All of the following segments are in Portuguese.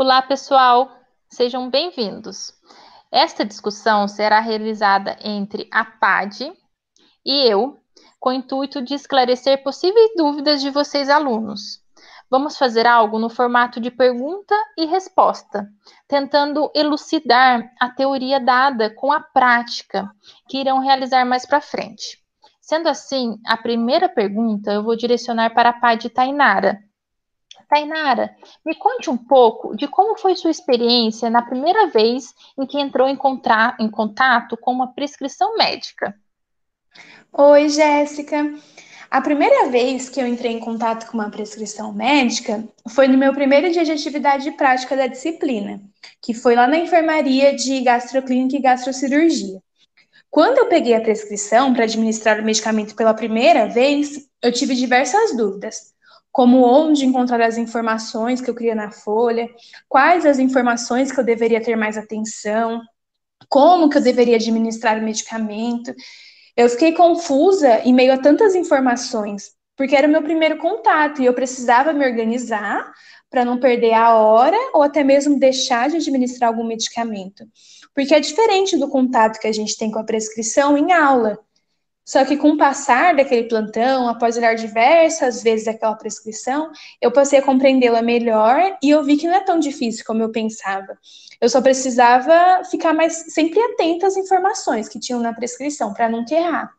Olá, pessoal, sejam bem-vindos. Esta discussão será realizada entre a PAD e eu, com o intuito de esclarecer possíveis dúvidas de vocês, alunos. Vamos fazer algo no formato de pergunta e resposta, tentando elucidar a teoria dada com a prática que irão realizar mais para frente. Sendo assim, a primeira pergunta eu vou direcionar para a PAD Tainara. Tainara, me conte um pouco de como foi sua experiência na primeira vez em que entrou em, em contato com uma prescrição médica. Oi, Jéssica. A primeira vez que eu entrei em contato com uma prescrição médica foi no meu primeiro dia de atividade prática da disciplina, que foi lá na enfermaria de gastroclínica e gastrocirurgia. Quando eu peguei a prescrição para administrar o medicamento pela primeira vez, eu tive diversas dúvidas, como onde encontrar as informações que eu queria na folha, quais as informações que eu deveria ter mais atenção, como que eu deveria administrar o medicamento. Eu fiquei confusa em meio a tantas informações, porque era o meu primeiro contato e eu precisava me organizar para não perder a hora ou até mesmo deixar de administrar algum medicamento. Porque é diferente do contato que a gente tem com a prescrição em aula. Só que com o passar daquele plantão, após olhar diversas vezes aquela prescrição, eu passei a compreendê-la melhor e eu vi que não é tão difícil como eu pensava. Eu só precisava ficar mais sempre atenta às informações que tinham na prescrição para não errar.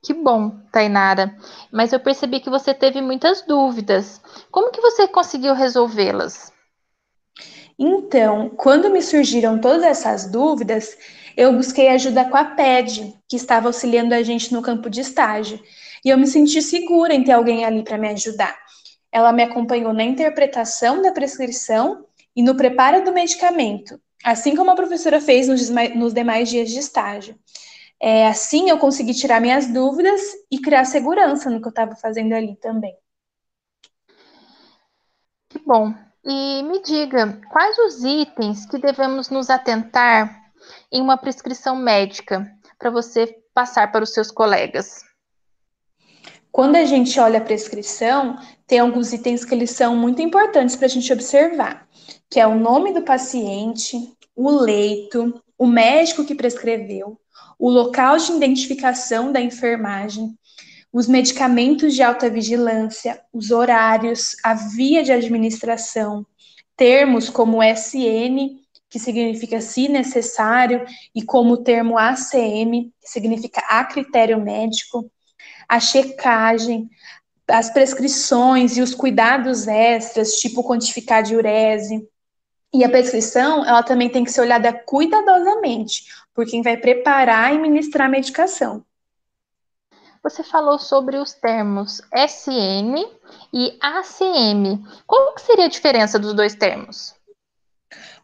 Que bom, Tainara. Mas eu percebi que você teve muitas dúvidas. Como que você conseguiu resolvê-las? Então, quando me surgiram todas essas dúvidas, eu busquei ajuda com a PED, que estava auxiliando a gente no campo de estágio, e eu me senti segura em ter alguém ali para me ajudar. Ela me acompanhou na interpretação da prescrição e no preparo do medicamento, assim como a professora fez nos, demais dias de estágio. É, assim eu consegui tirar minhas dúvidas e criar segurança no que eu estava fazendo ali também. Que bom. E me diga, quais os itens que devemos nos atentar em uma prescrição médica para você passar para os seus colegas? Quando a gente olha a prescrição, tem alguns itens que eles são muito importantes para a gente observar, que é o nome do paciente, o leito, o médico que prescreveu, o local de identificação da enfermagem, os medicamentos de alta vigilância, os horários, a via de administração, termos como SN que significa se necessário, e como o termo ACM, que significa a critério médico, a checagem, as prescrições e os cuidados extras, tipo quantificar diurese. E a prescrição, ela também tem que ser olhada cuidadosamente por quem vai preparar e ministrar a medicação. Você falou sobre os termos SN e ACM. Qual que seria a diferença dos dois termos?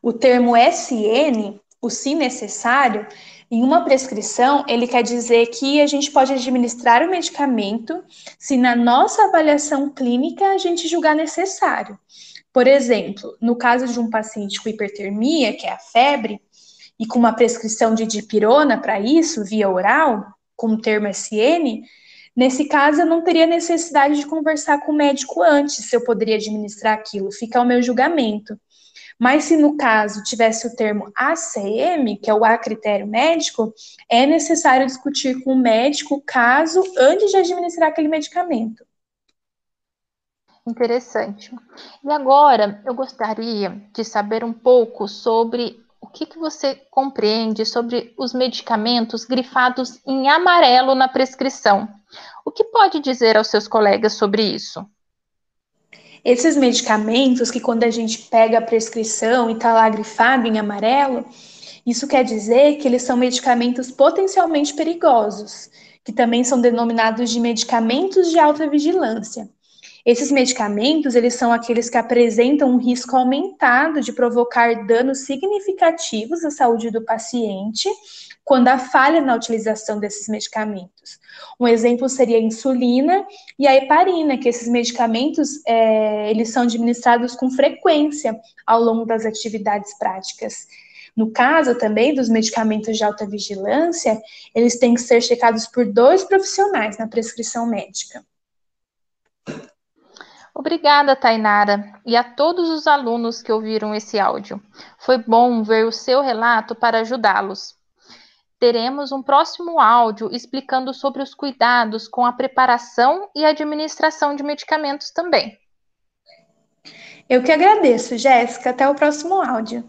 O termo SN, o se necessário, em uma prescrição, ele quer dizer que a gente pode administrar o medicamento se na nossa avaliação clínica a gente julgar necessário. Por exemplo, no caso de um paciente com hipertermia, que é a febre, e com uma prescrição de dipirona para isso, via oral, com o termo SN, nesse caso eu não teria necessidade de conversar com o médico antes se eu poderia administrar aquilo, fica ao meu julgamento. Mas se no caso tivesse o termo ACM, que é o a critério médico, é necessário discutir com o médico o caso antes de administrar aquele medicamento. Interessante. E agora eu gostaria de saber um pouco sobre o que, que você compreende sobre os medicamentos grifados em amarelo na prescrição. O que pode dizer aos seus colegas sobre isso? Esses medicamentos que quando a gente pega a prescrição e está lá grifado em amarelo, isso quer dizer que eles são medicamentos potencialmente perigosos, que também são denominados de medicamentos de alta vigilância. Esses medicamentos, eles são aqueles que apresentam um risco aumentado de provocar danos significativos à saúde do paciente quando há falha na utilização desses medicamentos. Um exemplo seria a insulina e a heparina, que esses medicamentos é, eles são administrados com frequência ao longo das atividades práticas. No caso também dos medicamentos de alta vigilância, eles têm que ser checados por dois profissionais na prescrição médica. Obrigada, Tainara, e a todos os alunos que ouviram esse áudio. Foi bom ver o seu relato para ajudá-los. Teremos um próximo áudio explicando sobre os cuidados com a preparação e administração de medicamentos também. Eu que agradeço, Jéssica. Até o próximo áudio.